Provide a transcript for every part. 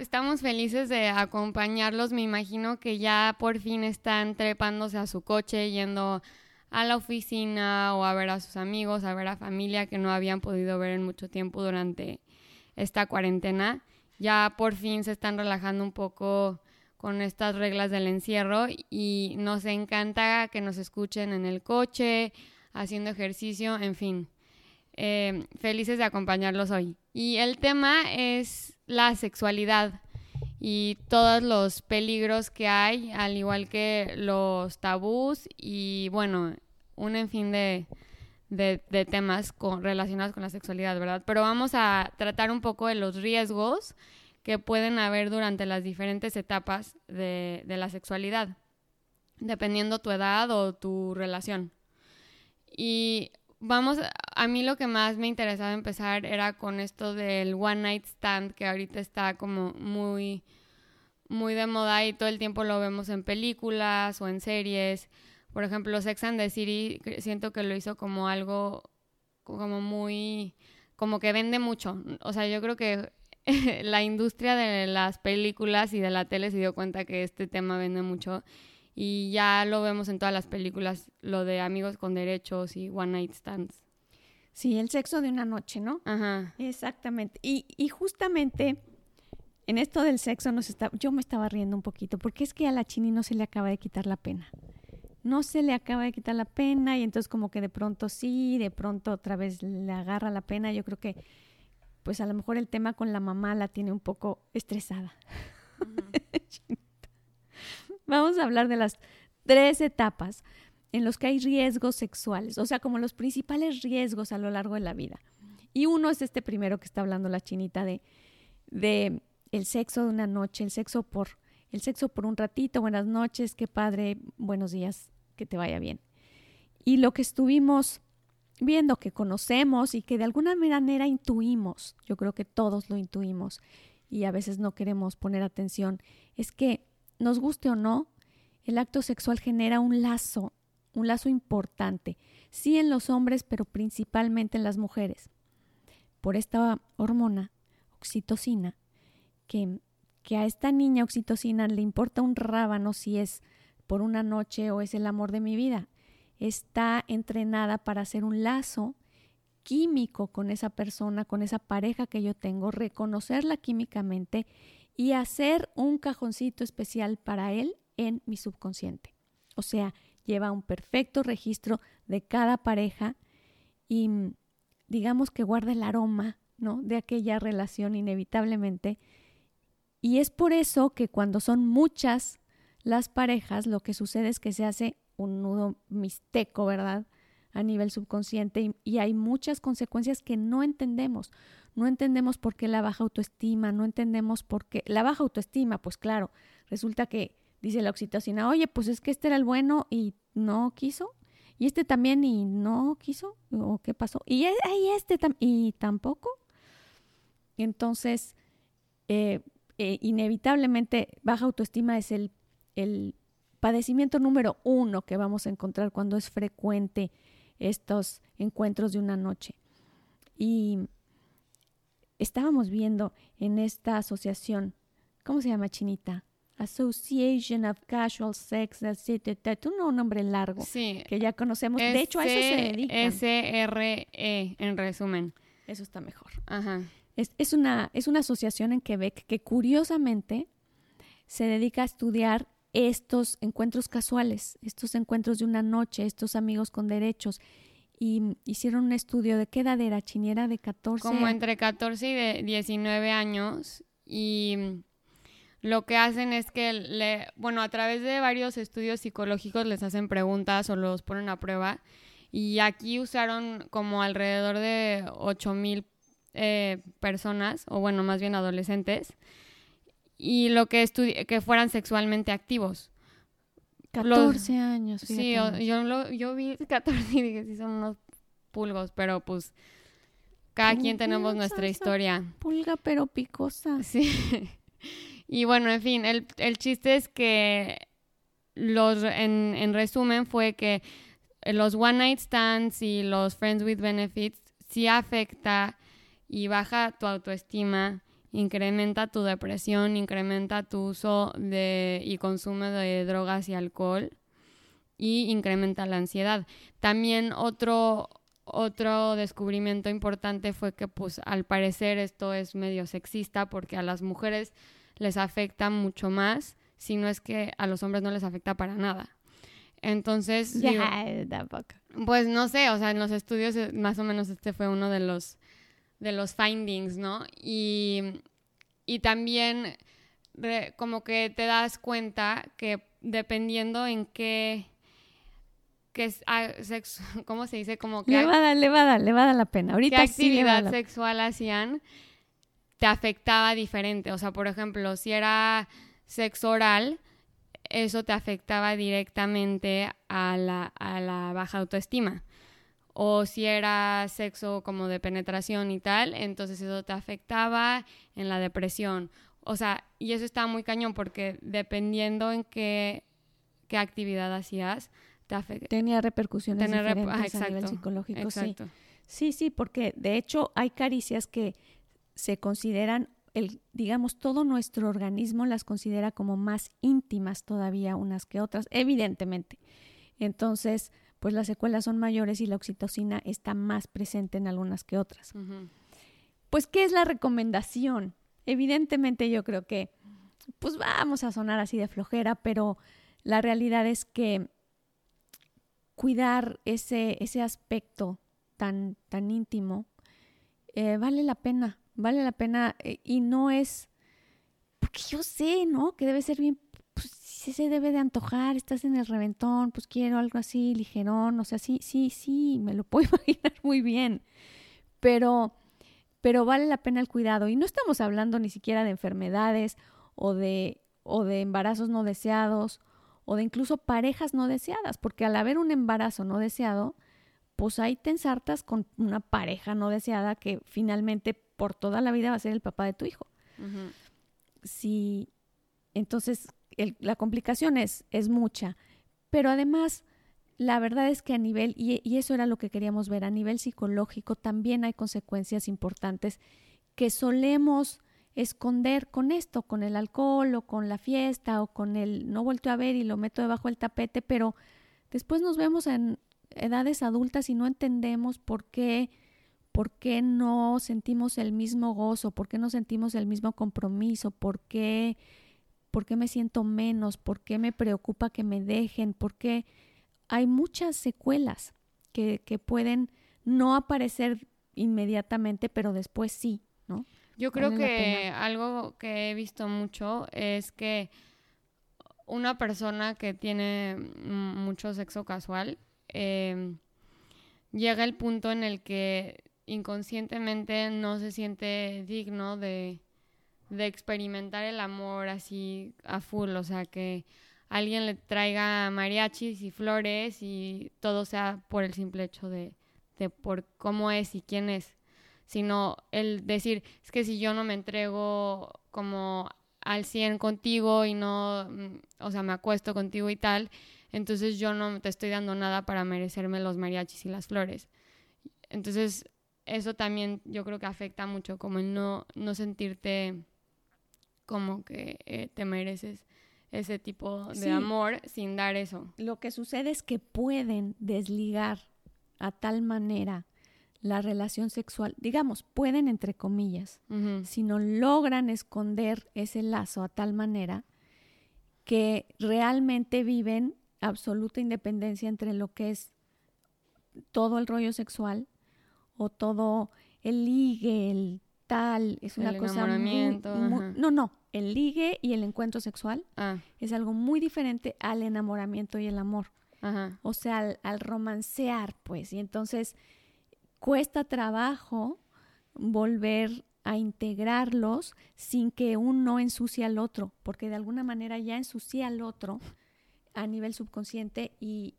Estamos felices de acompañarlos. Me imagino que ya por fin están trepándose a su coche, yendo a la oficina o a ver a sus amigos, a ver a familia que no habían podido ver en mucho tiempo durante esta cuarentena. Ya por fin se están relajando un poco con estas reglas del encierro y nos encanta que nos escuchen en el coche, haciendo ejercicio, en fin. Eh, felices de acompañarlos hoy. Y el tema es la sexualidad y todos los peligros que hay, al igual que los tabús y bueno, un en fin de, temas relacionados con la sexualidad, ¿verdad? Pero vamos a tratar un poco de los riesgos que pueden haber durante las diferentes etapas de, de la sexualidad, dependiendo tu edad o tu relación. Y vamos, a mí lo que más me interesaba empezar era con esto del one night stand, que ahorita está como muy, muy de moda y todo el tiempo lo vemos en películas o en series. Por ejemplo, Sex and the City siento que lo hizo como algo como muy, como que vende mucho. O sea, yo creo que la industria de las películas y de la tele se dio cuenta que este tema vende mucho y ya lo vemos en todas las películas, lo de amigos con derechos y one night stands. Sí, el sexo de una noche, ¿no? Ajá. Exactamente. Y, y justamente en esto del sexo nos está, yo me estaba riendo un poquito, porque es que a la Chini no se le acaba de quitar la pena. No se le acaba de quitar la pena y entonces como que de pronto sí, de pronto otra vez le agarra la pena. Yo creo que pues a lo mejor el tema con la mamá la tiene un poco estresada. Vamos a hablar de las tres etapas en los que hay riesgos sexuales, o sea, como los principales riesgos a lo largo de la vida. Y uno es este primero que está hablando la chinita de, de el sexo de una noche, el sexo por el sexo por un ratito, buenas noches, qué padre, buenos días, que te vaya bien. Y lo que estuvimos viendo, que conocemos y que de alguna manera intuimos, yo creo que todos lo intuimos y a veces no queremos poner atención, es que nos guste o no, el acto sexual genera un lazo, un lazo importante, sí en los hombres, pero principalmente en las mujeres, por esta hormona, oxitocina, que, que a esta niña oxitocina le importa un rábano si es por una noche o es el amor de mi vida. Está entrenada para hacer un lazo químico con esa persona, con esa pareja que yo tengo, reconocerla químicamente y hacer un cajoncito especial para él en mi subconsciente. O sea, lleva un perfecto registro de cada pareja y digamos que guarda el aroma, ¿no? de aquella relación inevitablemente. Y es por eso que cuando son muchas las parejas, lo que sucede es que se hace un nudo mixteco, ¿verdad? A nivel subconsciente y, hay muchas consecuencias que no entendemos no entendemos por qué la baja autoestima, no entendemos por qué la baja autoestima, pues claro, resulta que dice la oxitocina, oye, pues es que este era el bueno y no quiso, y este también y no quiso, o qué pasó, y e, este y tampoco. Entonces, eh, eh, inevitablemente, baja autoestima es el, el padecimiento número uno que vamos a encontrar cuando es frecuente estos encuentros de una noche. Y estábamos viendo en esta asociación, ¿cómo se llama, Chinita? Association of Casual Sex, no, un nombre largo sí. que ya conocemos. de hecho, a eso se dedica. S-R-E, en resumen. Eso está mejor. Ajá. Es, es, una, es una asociación en Quebec que curiosamente se dedica a estudiar estos encuentros casuales, estos encuentros de una noche, estos amigos con derechos y hicieron un estudio de qué edad era, Chiniera de 14. Como entre 14 y de 19 años y lo que hacen es que, le, bueno, a través de varios estudios psicológicos les hacen preguntas o los ponen a prueba y aquí usaron como alrededor de 8 mil eh, personas, o bueno, más bien adolescentes, y lo que, que fueran sexualmente activos. 14 años. Sí, yo, lo, yo vi 14 y dije, sí, son unos pulgos, pero pues cada quien tenemos nuestra historia. Pulga pero picosa. Sí. y bueno, en fin, el, el chiste es que los, en, en resumen fue que los one night stands y los friends with benefits sí afecta y baja tu autoestima incrementa tu depresión, incrementa tu uso de, y consumo de drogas y alcohol y incrementa la ansiedad. También otro, otro descubrimiento importante fue que pues al parecer esto es medio sexista porque a las mujeres les afecta mucho más, si no es que a los hombres no les afecta para nada. Entonces, pues no sé, o sea, en los estudios eh, más o menos este fue uno de los de los findings, ¿no? Y, y también como que te das cuenta que dependiendo en qué que es ah, sexo, ¿cómo se dice? Como que le va a dar, le va a dar, le va a dar la pena. Ahorita ¿Qué actividad sexual hacían? Te afectaba diferente. O sea, por ejemplo, si era sexo oral, eso te afectaba directamente a la, a la baja autoestima. O si era sexo como de penetración y tal, entonces eso te afectaba en la depresión. O sea, y eso está muy cañón porque dependiendo en qué, qué actividad hacías, te. Tenía repercusiones diferentes a nivel psicológico. Sí. sí, sí, porque de hecho hay caricias que se consideran el, digamos, todo nuestro organismo las considera como más íntimas todavía unas que otras, evidentemente. Entonces, pues las secuelas son mayores y la oxitocina está más presente en algunas que otras. Pues, ¿qué es la recomendación? Evidentemente yo creo que, pues vamos a sonar así de flojera, pero la realidad es que cuidar ese, ese aspecto tan, tan íntimo eh, vale la pena vale la pena eh, y no es, porque yo sé, ¿no? Que debe ser bien, sí se debe de antojar, estás en el reventón, pues quiero algo así ligerón, o sea, sí, sí, sí, me lo puedo imaginar muy bien, pero, pero vale la pena el cuidado y no estamos hablando ni siquiera de enfermedades o de, o de embarazos no deseados o de incluso parejas no deseadas, porque al haber un embarazo no deseado, pues ahí te ensartas con una pareja no deseada que finalmente por toda la vida va a ser el papá de tu hijo. Sí, entonces la complicación es, es mucha, pero además la verdad es que a nivel, y, eso era lo que queríamos ver, a nivel psicológico también hay consecuencias importantes que solemos esconder con esto, con el alcohol o con la fiesta o con el no vuelto a ver y lo meto debajo del tapete, pero después nos vemos en edades adultas y no entendemos por qué ¿Por qué no sentimos el mismo gozo? ¿Por qué no sentimos el mismo compromiso? ¿Por qué, por qué me siento menos? ¿Por qué me preocupa que me dejen? ¿Por qué hay muchas secuelas que, que pueden no aparecer inmediatamente, pero después sí, ¿no? Yo creo que algo que he visto mucho es que una persona que tiene mucho sexo casual eh, llega el punto en el que inconscientemente no se siente digno de, de experimentar el amor así a full, o sea, que alguien le traiga mariachis y flores y todo sea por el simple hecho de, de por cómo es y quién es, sino el decir, es que si yo no me entrego como al 100 contigo y no, mm, o sea, me acuesto contigo y tal, entonces yo no te estoy dando nada para merecerme los mariachis y las flores. Entonces, eso también yo creo que afecta mucho, como el no, no sentirte como que eh, te mereces ese tipo de amor sin dar eso. Lo que sucede es que pueden desligar a tal manera la relación sexual, digamos, pueden entre comillas, si no logran esconder ese lazo a tal manera que realmente viven absoluta independencia entre lo que es todo el rollo sexual o todo el ligue, el tal, es una cosa muy, no, no, el ligue y el encuentro sexual ah. es algo muy diferente al enamoramiento y el amor. O sea, al, romancear, pues, y entonces cuesta trabajo volver a integrarlos sin que uno ensucie al otro, porque de alguna manera ya ensucia al otro a nivel subconsciente y,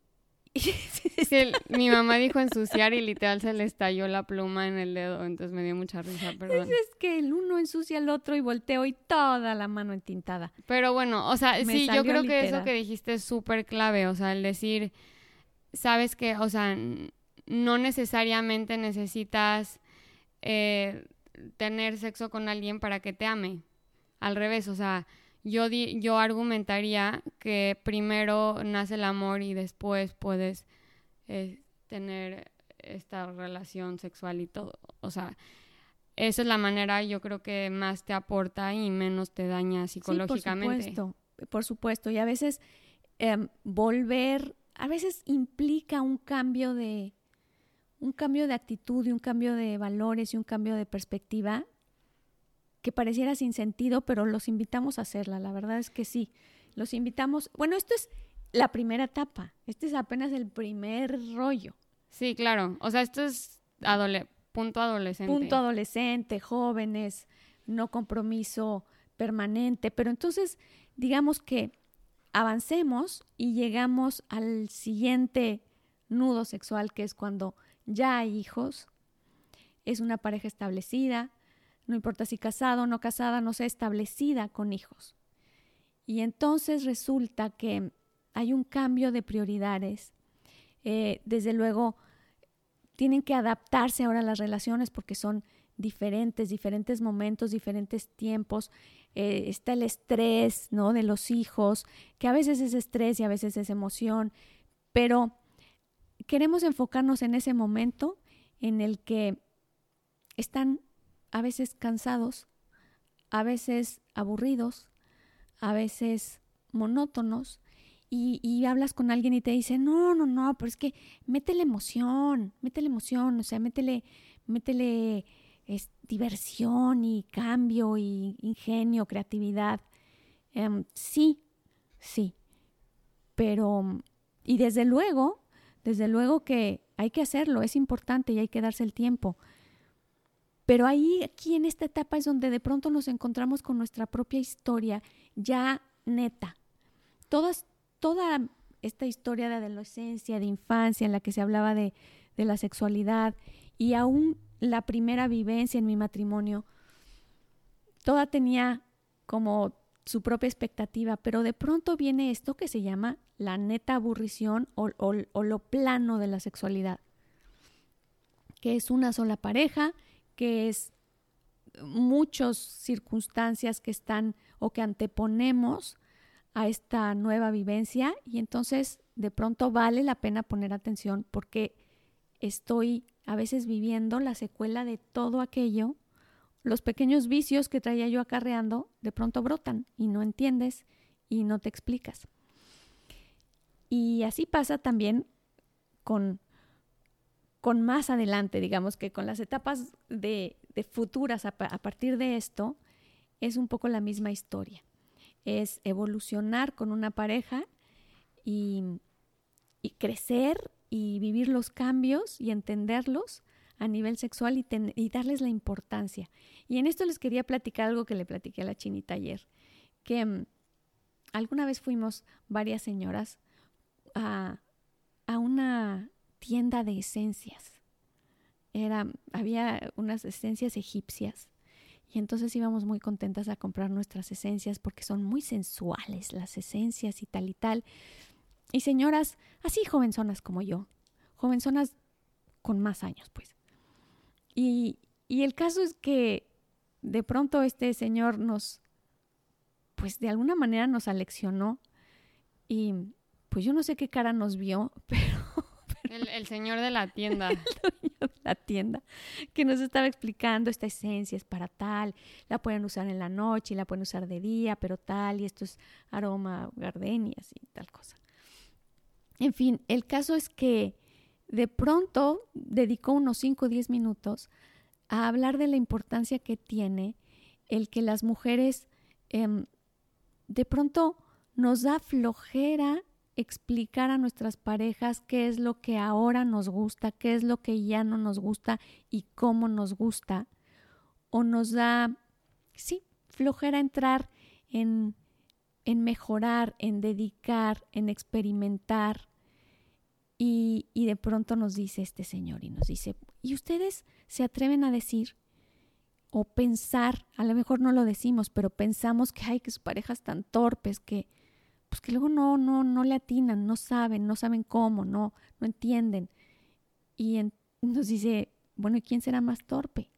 mi mamá dijo ensuciar y literal se le estalló la pluma en el dedo, entonces me dio mucha risa, perdón. Es que el uno ensucia al otro y volteo y toda la mano entintada. Pero bueno, o sea, sí, yo creo que eso que dijiste es súper clave, o sea, el decir, sabes que, o sea, no necesariamente necesitas eh, tener sexo con alguien para que te ame. Al revés, o sea, yo, yo argumentaría que primero nace el amor y después puedes eh, tener esta relación sexual y todo. O sea, esa es la manera yo creo que más te aporta y menos te daña psicológicamente. por supuesto, por supuesto. Y a veces em, volver, a veces implica un cambio de, un cambio de actitud y un cambio de valores y un cambio de perspectiva que pareciera sin sentido, pero los invitamos a hacerla. La verdad es que sí. Los invitamos. Bueno, esto es la primera etapa. Este es apenas el primer rollo. Sí, claro. O sea, esto es punto adolescente. Punto adolescente, jóvenes, no compromiso permanente. Pero entonces, digamos que avancemos y llegamos al siguiente nudo sexual, que es cuando ya hay hijos, es una pareja establecida, no importa si casado o no casada, no sea establecida con hijos. Y entonces resulta que hay un cambio de prioridades. Eh, desde luego, tienen que adaptarse ahora a las relaciones porque son diferentes, diferentes momentos, diferentes tiempos. Eh, está el estrés, ¿no? De los hijos, que a veces es estrés y a veces es emoción, pero queremos enfocarnos en ese momento en el que están a veces cansados, a veces aburridos, a veces monótonos, y, hablas con alguien y te dice, no, no, no, pero es que métele emoción, métele emoción, o sea, métele, métele es, diversión y cambio y ingenio, creatividad. Em, sí, sí, pero, y desde luego, desde luego que hay que hacerlo, es importante y hay que darse el tiempo. Pero ahí, aquí en esta etapa es donde de pronto nos encontramos con nuestra propia historia ya neta. Todas, toda esta historia de adolescencia, de infancia, en la que se hablaba de, de la sexualidad y aún la primera vivencia en mi matrimonio, toda tenía como su propia expectativa, pero de pronto viene esto que se llama la neta aburrición o, o, lo plano de la sexualidad, que es una sola pareja, que es muchas circunstancias que están o que anteponemos a esta nueva vivencia y entonces de pronto vale la pena poner atención porque estoy a veces viviendo la secuela de todo aquello, los pequeños vicios que traía yo acarreando de pronto brotan y no entiendes y no te explicas. Y así pasa también con, con más adelante, digamos que con las etapas de, futuras a partir de esto, es un poco la misma historia es evolucionar con una pareja y, crecer y vivir los cambios y entenderlos a nivel sexual y, y, darles la importancia. Y en esto les quería platicar algo que le platiqué a la chinita ayer, que mm, alguna vez fuimos varias señoras a, a, una tienda de esencias. Era, había unas esencias egipcias y entonces íbamos muy contentas a comprar nuestras esencias porque son muy sensuales las esencias y tal y tal. Y señoras así jovenzonas como yo, jovenzonas con más años pues. Y, y el caso es que de pronto este señor nos, pues de alguna manera nos aleccionó y pues yo no sé qué cara nos vio, pero el, señor de la tienda. el dueño de la tienda, que nos estaba explicando esta esencia es para tal, la pueden usar en la noche y la pueden usar de día, pero tal, y esto es aroma gardenias y tal cosa. En fin, el caso es que de pronto dedicó unos 5 o 10 minutos a hablar de la importancia que tiene el que las mujeres em, de pronto nos da flojera explicar a nuestras parejas qué es lo que ahora nos gusta, qué es lo que ya no nos gusta y cómo nos gusta. O nos da, sí, flojera entrar en, en mejorar, en dedicar, en experimentar. Y, y de pronto nos dice este señor y nos dice, ¿y ustedes se atreven a decir o pensar, a lo mejor no lo decimos, pero pensamos que hay que sus parejas tan torpes que pues que luego no, no, no le atinan, no saben, no saben cómo, no, no entienden. Y nos dice, bueno, ¿y quién será más torpe?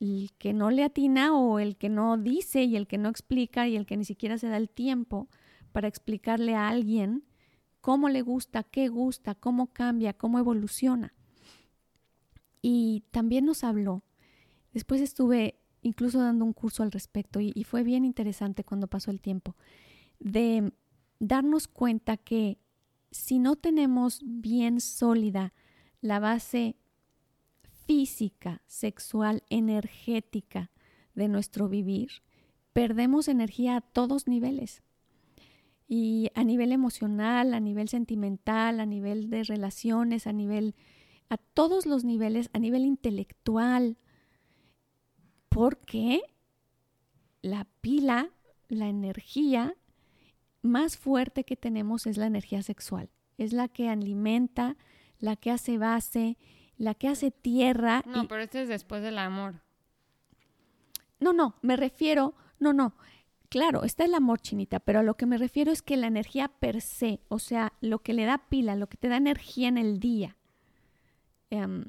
el que no le atina o el que no dice y el que no explica y el que ni siquiera se da el tiempo para explicarle a alguien cómo le gusta, qué gusta, cómo cambia, cómo evoluciona. Y también nos habló. Después estuve incluso dando un curso al respecto y, y fue bien interesante cuando pasó el tiempo de darnos cuenta que si no tenemos bien sólida la base física, sexual, energética de nuestro vivir, perdemos energía a todos niveles. Y a nivel emocional, a nivel sentimental, a nivel de relaciones, a nivel, a todos los niveles, a nivel intelectual. Porque la pila, la energía más fuerte que tenemos es la energía sexual. Es la que alimenta, la que hace base, la que hace tierra. No, pero este es después del amor. No, no, me refiero, no, no. Claro, está el amor chinita, pero a lo que me refiero es que la energía per se, o sea, lo que le da pila, lo que te da energía en el día, em,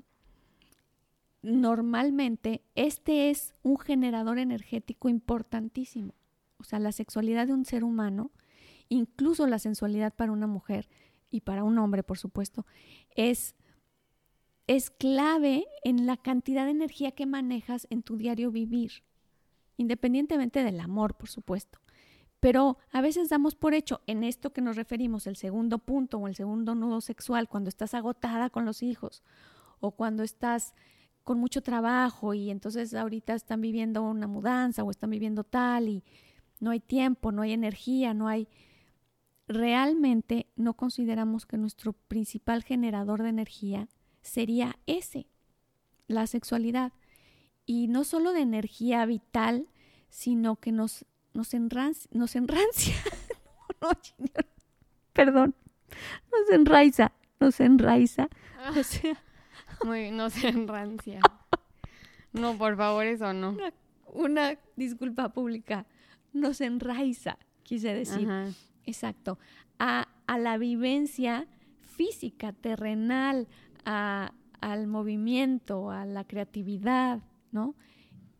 normalmente este es un generador energético importantísimo. O sea, la sexualidad de un ser humano, incluso la sensualidad para una mujer y para un hombre, por supuesto, es es clave en la cantidad de energía que manejas en tu diario vivir, independientemente del amor, por supuesto. Pero a veces damos por hecho en esto que nos referimos, el segundo punto o el segundo nudo sexual, cuando estás agotada con los hijos o cuando estás con mucho trabajo y entonces ahorita están viviendo una mudanza o están viviendo tal y no hay tiempo, no hay energía, no hay... Realmente no consideramos que nuestro principal generador de energía sería ese, la sexualidad. Y no solo de energía vital, sino que nos, nos, enrancia, nos enrancia, perdón, nos enraiza, nos enraiza. O sea, Muy, no se enrancia. No, por favor, eso no. Una, disculpa pública, nos enraiza, quise decir. Exacto. A, a la vivencia física, terrenal, al movimiento, a la creatividad, ¿no?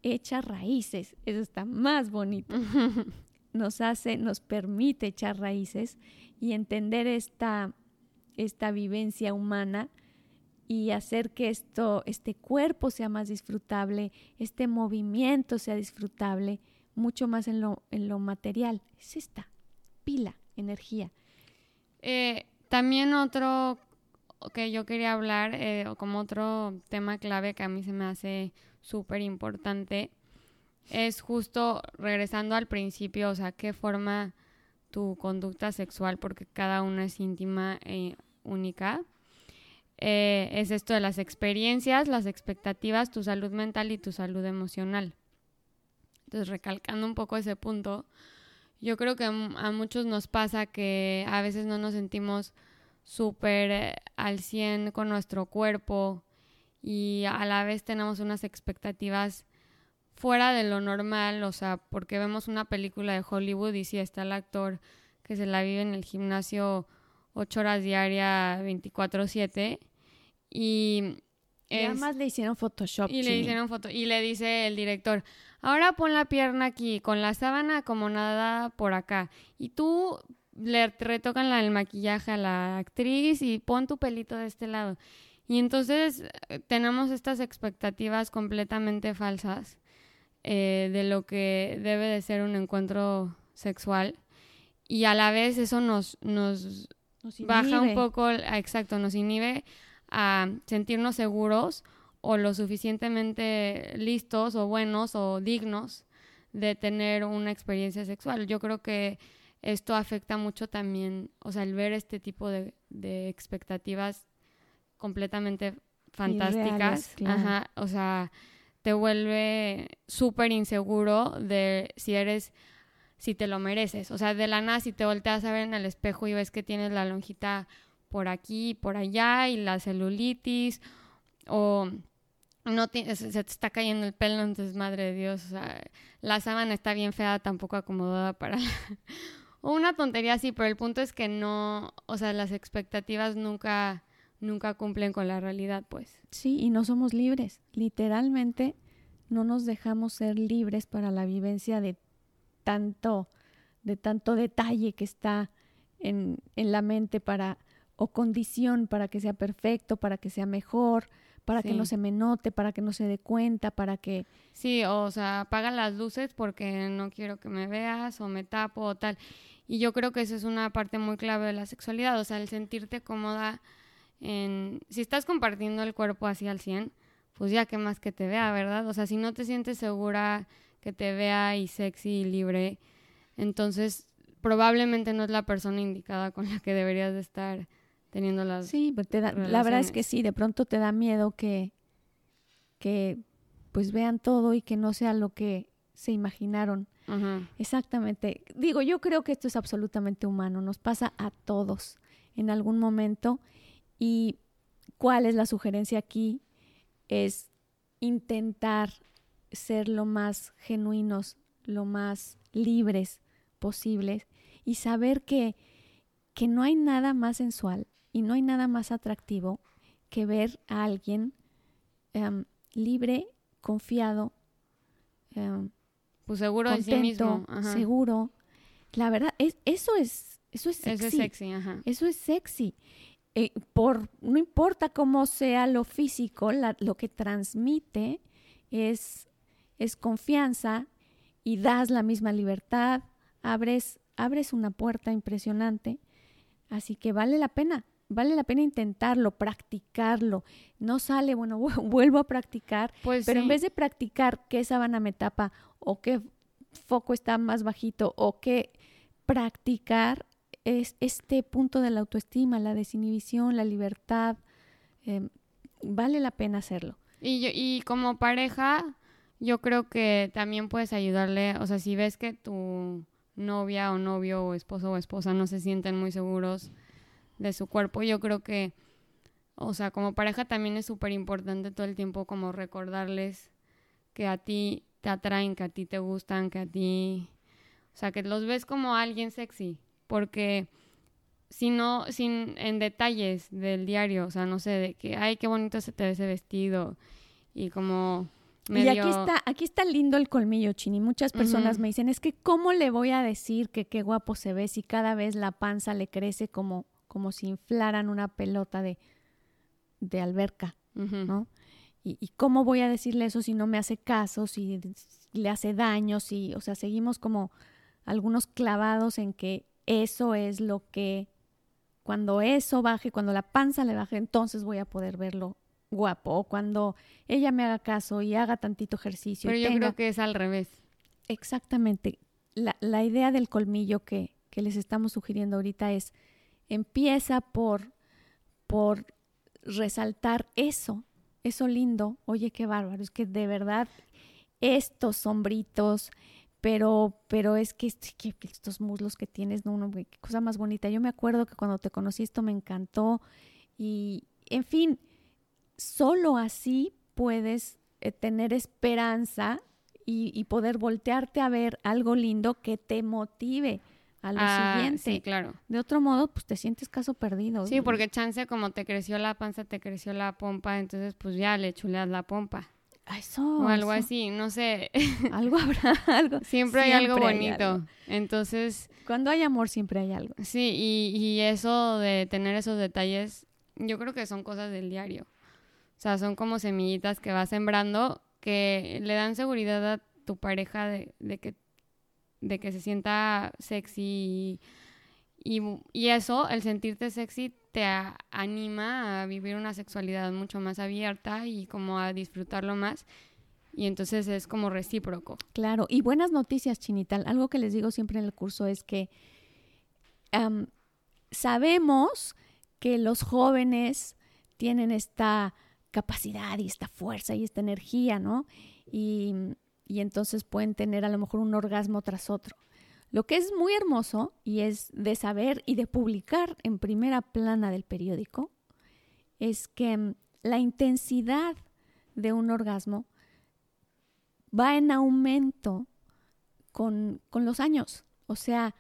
Echa raíces, eso está más bonito. Nos hace, nos permite echar raíces y entender esta, esta vivencia humana y hacer que esto, este cuerpo sea más disfrutable, este movimiento sea disfrutable, mucho más en lo, en lo material. Es esta, pila, energía. Eh, también otro que yo quería hablar, eh, como otro tema clave que a mí se me hace súper importante, es justo regresando al principio, o sea, qué forma tu conducta sexual, porque cada una es íntima e única. Eh, es esto de las experiencias, las expectativas, tu salud mental y tu salud emocional. Entonces, recalcando un poco ese punto, yo creo que a muchos nos pasa que a veces no nos sentimos súper eh, al 100 con nuestro cuerpo y a la vez tenemos unas expectativas fuera de lo normal, o sea, porque vemos una película de Hollywood y si está el actor que se la vive en el gimnasio ocho horas diaria 24/7 y además le hicieron Photoshop. Y le hicieron foto y le dice el director, ahora pon la pierna aquí, con la sábana como nada por acá. Y tú le retocan el maquillaje a la actriz y pon tu pelito de este lado. Y entonces eh, tenemos estas expectativas completamente falsas eh, de lo que debe de ser un encuentro sexual. Y a la vez eso nos, nos, baja un poco, exacto, nos inhibe a sentirnos seguros o lo suficientemente listos o buenos o dignos de tener una experiencia sexual. Yo creo que esto afecta mucho también, o sea, el ver este tipo de, expectativas completamente fantásticas, ajá, o sea, te vuelve súper inseguro de si eres, si te lo mereces, o sea, de la nada si te volteas a ver en el espejo y ves que tienes la lonjita por aquí, y por allá y la celulitis o no se te está cayendo el pelo, entonces madre de Dios, o sea, la sábana está bien fea, tampoco acomodada para una tontería así, pero el punto es que no, o sea, las expectativas nunca, nunca cumplen con la realidad, pues. Sí, y no somos libres. Literalmente no nos dejamos ser libres para la vivencia de tanto, de tanto detalle que está en, en la mente para, o condición para que sea perfecto, para que sea mejor, para que no se me note, para que no se dé cuenta, para que... Sí, o sea, apaga las luces porque no quiero que me veas o me tapo o tal. Y yo creo que esa es una parte muy clave de la sexualidad, o sea, el sentirte cómoda en... Si estás compartiendo el cuerpo así al 100, pues ya que más que te vea, ¿verdad? O sea, si no te sientes segura que te vea y sexy y libre, entonces probablemente no es la persona indicada con la que deberías de estar teniendo las Sí, pues te da, la verdad es que sí, de pronto te da miedo que, que pues vean todo y que no sea lo que se imaginaron. Exactamente. Digo, yo creo que esto es absolutamente humano, nos pasa a todos en algún momento. ¿Y cuál es la sugerencia aquí? Es intentar ser lo más genuinos, lo más libres posibles y saber que, que no hay nada más sensual y no hay nada más atractivo que ver a alguien em, libre, confiado, em, pues seguro de sí mismo, seguro. La verdad, es, eso es, eso es sexy. Eso es sexy, ajá. Eso es sexy. Eh, por, no importa cómo sea lo físico, lo que transmite es, es confianza y das la misma libertad, abres, abres una puerta impresionante. Así que vale la pena, vale la pena intentarlo, practicarlo. No sale, bueno, vuelvo a practicar, pues pero en vez de practicar qué sábana me tapa o qué foco está más bajito o qué practicar es este punto de la autoestima, la desinhibición, la libertad. Em, vale la pena hacerlo. Y, y como pareja, yo creo que también puedes ayudarle, o sea, si ves que tu novia o novio o esposo o esposa no se sienten muy seguros de su cuerpo, yo creo que, o sea, como pareja también es súper importante todo el tiempo como recordarles que a ti te atraen, que a ti te gustan, que a ti, o sea, que los ves como alguien sexy, porque si no, sin, en detalles del diario, o sea, no sé, de que, ay, qué bonito se te ve ese vestido, y como... Medio... Y aquí está, aquí está lindo el colmillo, Chini. Muchas personas me dicen, es que ¿cómo le voy a decir que qué guapo se ve si cada vez la panza le crece como, como si inflaran una pelota de, de alberca, ¿no? Y, y, cómo voy a decirle eso si no me hace caso, si le hace daño, si, o sea, seguimos como algunos clavados en que eso es lo que, cuando eso baje, cuando la panza le baje, entonces voy a poder verlo guapo. O cuando ella me haga caso y haga tantito ejercicio. Pero yo creo que es al revés. Exactamente. La, la idea del colmillo que, que les estamos sugiriendo ahorita es, empieza por, por resaltar eso, eso lindo. Oye, qué bárbaro, es que de verdad estos sombritos, pero, pero es que, estos muslos que tienes, no, no, qué cosa más bonita. Yo me acuerdo que cuando te conocí esto me encantó y, en fin, solo así puedes eh, tener esperanza y, poder voltearte a ver algo lindo que te motive a lo ah, siguiente. Sí, claro. De otro modo, pues te sientes caso perdido. Sí, porque chance como te creció la panza, te creció la pompa, entonces pues ya le chuleas la pompa. Eso. O algo así, no sé. Algo habrá, algo. Siempre, hay algo bonito. Entonces. Cuando hay amor, siempre hay algo. Sí, y, y eso de tener esos detalles, yo creo que son cosas del diario. O sea, son como semillitas que vas sembrando que le dan seguridad a tu pareja de, de que, de que se sienta sexy y, y, eso, el sentirte sexy, te anima a vivir una sexualidad mucho más abierta y como a disfrutarlo más. Y entonces es como recíproco. Claro, y buenas noticias, Chinital. Algo que les digo siempre en el curso es que sabemos que los jóvenes tienen esta capacidad y esta fuerza y esta energía, ¿no? Y, y entonces pueden tener a lo mejor un orgasmo tras otro. Lo que es muy hermoso y es de saber y de publicar en primera plana del periódico es que mm, la intensidad de un orgasmo va en aumento con, con los años. O sea,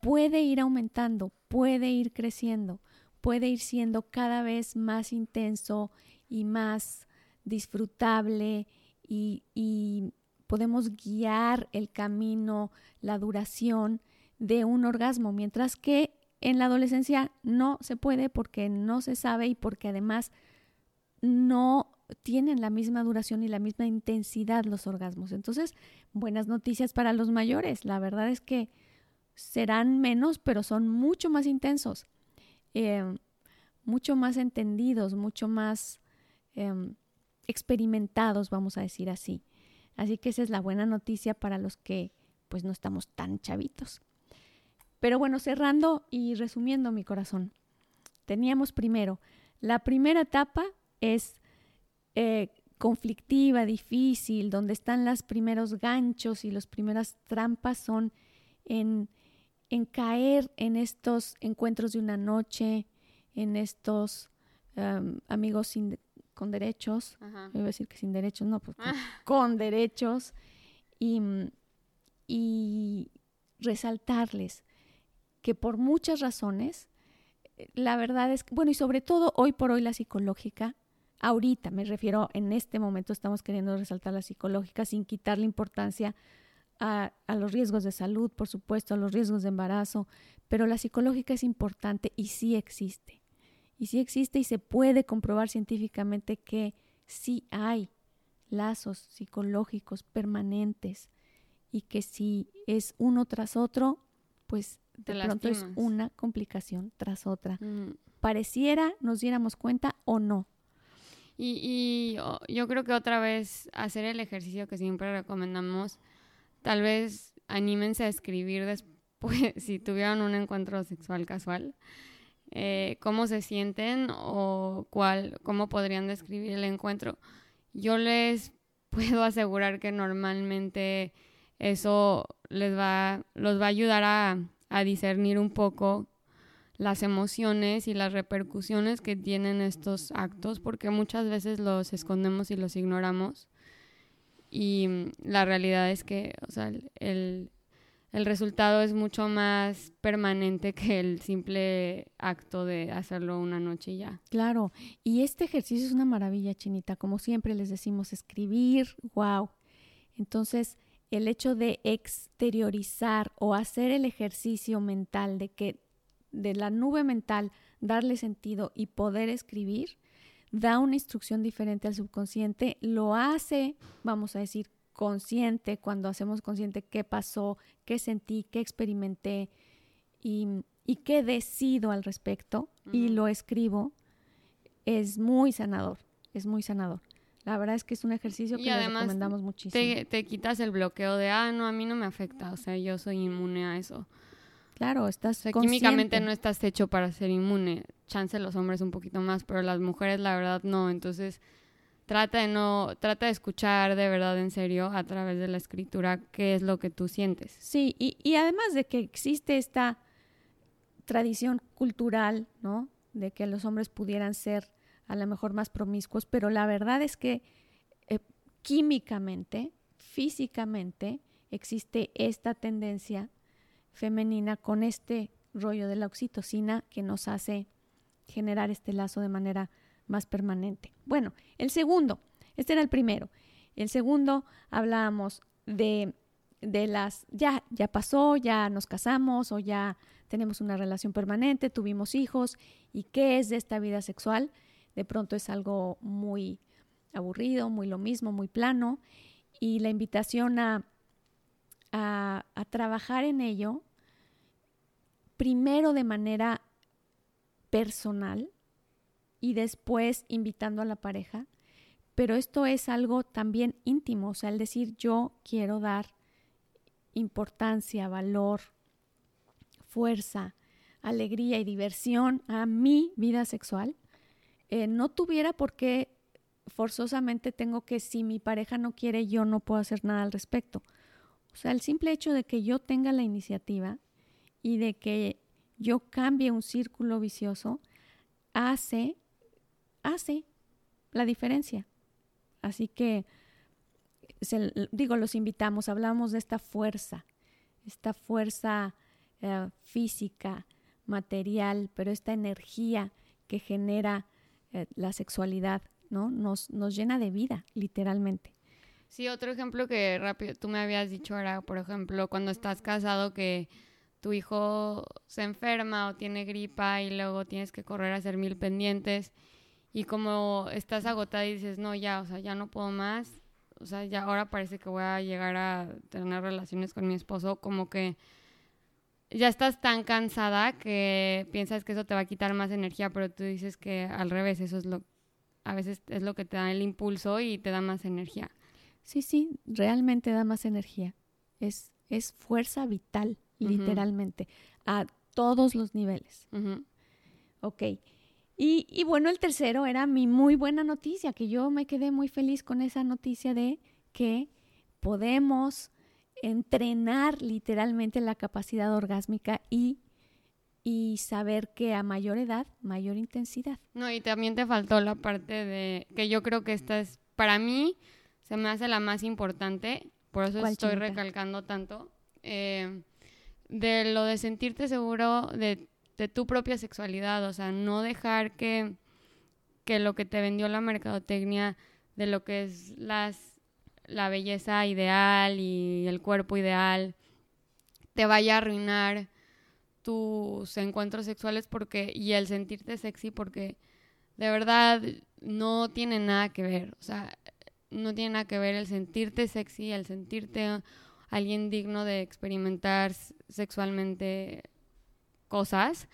puede ir aumentando, puede ir creciendo, puede ir siendo cada vez más intenso y más disfrutable y, y podemos guiar el camino, la duración de un orgasmo, mientras que en la adolescencia no se puede porque no se sabe y porque además no tienen la misma duración y la misma intensidad los orgasmos. Entonces, buenas noticias para los mayores. La verdad es que serán menos, pero son mucho más intensos, eh, mucho más entendidos, mucho más em, experimentados, vamos a decir así. Así que esa es la buena noticia para los que pues no estamos tan chavitos. Pero bueno, cerrando y resumiendo mi corazón, teníamos primero, la primera etapa es eh, conflictiva, difícil, donde están los primeros ganchos y las primeras trampas son en, en caer en estos encuentros de una noche, en estos amigos con derechos, iba a decir que sin derechos, no, pues con, derechos, y, y resaltarles que por muchas razones, la verdad es bueno, y sobre todo hoy por hoy la psicológica ahorita, me refiero en este momento, estamos queriendo resaltar la psicológica sin quitarle importancia a, a, los riesgos de salud, por supuesto, a los riesgos de embarazo, pero la psicológica es importante y sí existe. Y sí existe y se puede comprobar científicamente que sí hay lazos psicológicos permanentes y que si es uno tras otro, pues de pronto es una complicación tras otra. Mm. Pareciera nos diéramos cuenta o no, y, yo creo que otra vez hacer el ejercicio que siempre recomendamos, tal vez anímense a escribir después, si tuvieron un encuentro sexual casual, eh, cómo se sienten o cuál, cómo podrían describir el encuentro. Yo les puedo asegurar que normalmente eso les va, los va a ayudar a, a discernir un poco las emociones y las repercusiones que tienen estos actos, porque muchas veces los escondemos y los ignoramos. Y mm, la realidad es que, o sea, el, el resultado es mucho más permanente que el simple acto de hacerlo una noche y ya. Claro, y este ejercicio es una maravilla, Chinita. Como siempre les decimos, escribir, wow. Entonces, el hecho de exteriorizar o hacer el ejercicio mental de que de la nube mental darle sentido y poder escribir, da una instrucción diferente al subconsciente, lo hace, vamos a decir, consciente, cuando hacemos consciente qué pasó, qué sentí, qué experimenté y, y qué decido al respecto y lo escribo, es muy sanador, es muy sanador. La verdad es que es un ejercicio que recomendamos muchísimo. Te, te quitas el bloqueo de, ah, no, a mí no me afecta, o sea, yo soy inmune a eso. Claro, estás Químicamente no estás hecho para ser inmune. Chance los hombres un poquito más, pero las mujeres la verdad no. Entonces, trata de no, trata de escuchar de verdad en serio a través de la escritura qué es lo que tú sientes. Sí, y, además de que existe esta tradición cultural, ¿no? De que los hombres pudieran ser a lo mejor más promiscuos, pero la verdad es que eh, químicamente, físicamente, existe esta tendencia femenina con este rollo de la oxitocina que nos hace generar este lazo de manera más permanente. Bueno, el segundo, este era el primero. El segundo hablábamos de, de las, ya, ya pasó, ya nos casamos o ya tenemos una relación permanente, tuvimos hijos y qué es de esta vida sexual. De pronto es algo muy aburrido, muy lo mismo, muy plano. Y la invitación a a, trabajar en ello, primero de manera personal y después invitando a la pareja, pero esto es algo también íntimo, o sea, el decir yo quiero dar importancia, valor, fuerza, alegría y diversión a mi vida sexual, eh, no tuviera por qué forzosamente tengo que si mi pareja no quiere yo no puedo hacer nada al respecto. O sea, el simple hecho de que yo tenga la iniciativa y de que yo cambie un círculo vicioso hace, hace la diferencia. Así que, digo, los invitamos, hablamos de esta fuerza, esta fuerza eh, física, material, pero esta energía que genera eh, la sexualidad, ¿no? Nos, nos llena de vida, literalmente. Sí, otro ejemplo que rápido tú me habías dicho era, por ejemplo, cuando estás casado que tu hijo se enferma o tiene gripa y luego tienes que correr a hacer mil pendientes y como estás agotada y dices, no, ya, o sea, ya no puedo más, o sea, ya ahora parece que voy a llegar a tener relaciones con mi esposo, como que ya estás tan cansada que piensas que eso te va a quitar más energía, pero tú dices que al revés, eso es lo, a veces es lo que te da el impulso y te da más energía. Sí, sí, realmente da más energía. Es, es fuerza vital, literalmente, a todos los niveles. Ok. Y, y, bueno, el tercero era mi muy buena noticia, que yo me quedé muy feliz con esa noticia de que podemos entrenar literalmente la capacidad orgásmica y, y saber que a mayor edad, mayor intensidad. No, y también te faltó la parte de que yo creo que esta es, para mí, se me hace la más importante, por eso estoy recalcando tanto, eh, de lo de sentirte seguro de, de, tu propia sexualidad, o sea, no dejar que, que lo que te vendió la mercadotecnia de lo que es las la belleza ideal y el cuerpo ideal te vaya a arruinar tus encuentros sexuales porque y el sentirte sexy porque de verdad no tiene nada que ver, o sea, no tiene nada que ver el sentirte sexy, el sentirte alguien digno de experimentar sexualmente cosas.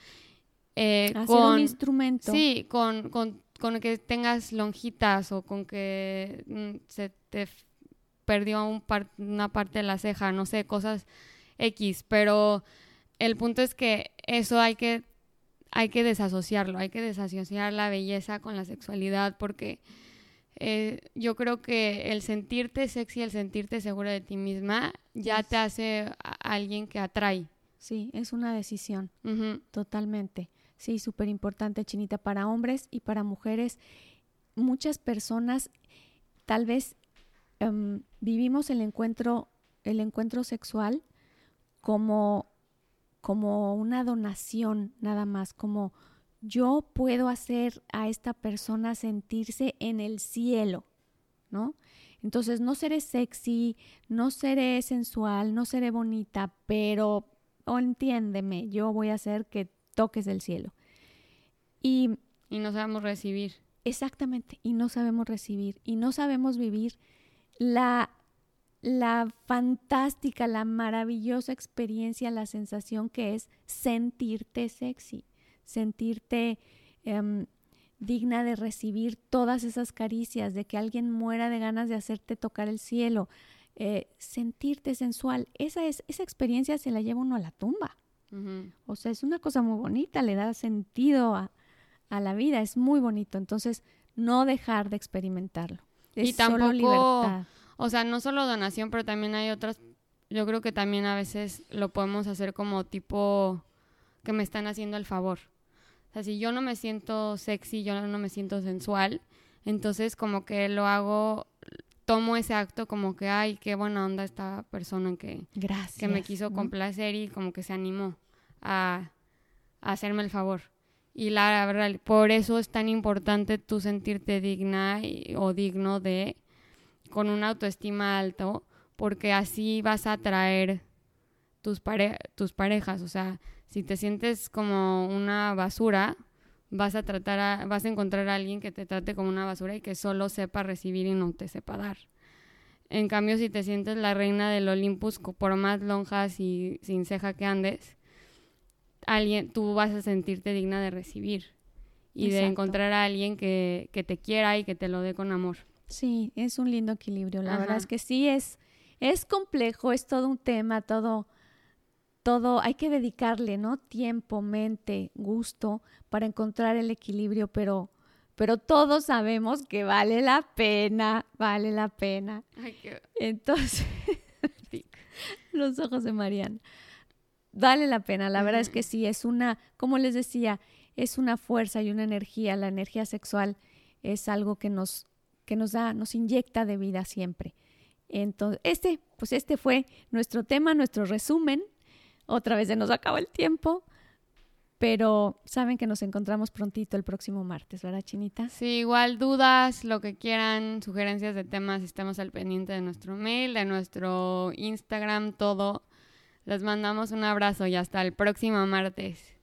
Eh, con un instrumento. Sí, con, con, con, que tengas lonjitas o con que mm, se te perdió un una parte de la ceja, no sé, cosas X, pero el punto es que eso hay que, hay que desasociarlo, hay que desasociar la belleza con la sexualidad porque eh, yo creo que el sentirte sexy, el sentirte segura de ti misma, ya te hace alguien que atrae. Sí, es una decisión, totalmente. Sí, súper importante, Chinita, para hombres y para mujeres. Muchas personas tal vez Em, vivimos el encuentro, el encuentro sexual como, como una donación nada más, como yo puedo hacer a esta persona sentirse en el cielo, ¿no? Entonces no seré sexy, no seré sensual, no seré bonita, pero oh, entiéndeme, yo voy a hacer que toques el cielo. Y, y no sabemos recibir. Exactamente, y no sabemos recibir, y no sabemos vivir la, la fantástica, la maravillosa experiencia, la sensación que es sentirte sexy, sentirte em, digna de recibir todas esas caricias, de que alguien muera de ganas de hacerte tocar el cielo, eh, sentirte sensual. Esa, es, esa experiencia se la lleva uno a la tumba. O sea, es una cosa muy bonita, le da sentido a, a la vida, es muy bonito. Entonces, no dejar de experimentarlo y tampoco, o sea, no solo donación, pero también hay otras, yo creo que también a veces lo podemos hacer como tipo que me están haciendo el favor. O sea, si yo no me siento sexy, yo no me siento sensual, entonces como que lo hago, tomo ese acto como que, ay, qué buena onda esta persona que, que me quiso complacer y como que se animó a, a hacerme el favor. Y la verdad, por eso es tan importante tú sentirte digna o digno de, con una autoestima alto, porque así vas a atraer tus, tus parejas. O sea, si te sientes como una basura, vas a tratar vas a encontrar a alguien que te trate como una basura y que solo sepa recibir y no te sepa dar. En cambio, si te sientes la reina del Olympus, por más lonjas y sin ceja que andes, alguien, tú vas a sentirte digna de recibir y de encontrar a alguien que, que, te quiera y que te lo dé con amor. Sí, es un lindo equilibrio. La verdad es que sí es, es complejo, es todo un tema, todo, todo, hay que dedicarle, ¿no? Tiempo, mente, gusto para encontrar el equilibrio, pero, pero todos sabemos que vale la pena, vale la pena. Entonces, los ojos de Mariana vale la pena. La verdad es que sí, es una, como les decía, es una fuerza y una energía. La energía sexual es algo que nos, que nos da, nos inyecta de vida siempre. Entonces, este, pues este fue nuestro tema, nuestro resumen. Otra vez se nos acaba el tiempo. Pero saben que nos encontramos prontito el próximo martes, ¿verdad, Chinita? Sí, igual dudas, lo que quieran, sugerencias de temas, estamos al pendiente de nuestro mail, de nuestro Instagram, todo. Les mandamos un abrazo y hasta el próximo martes.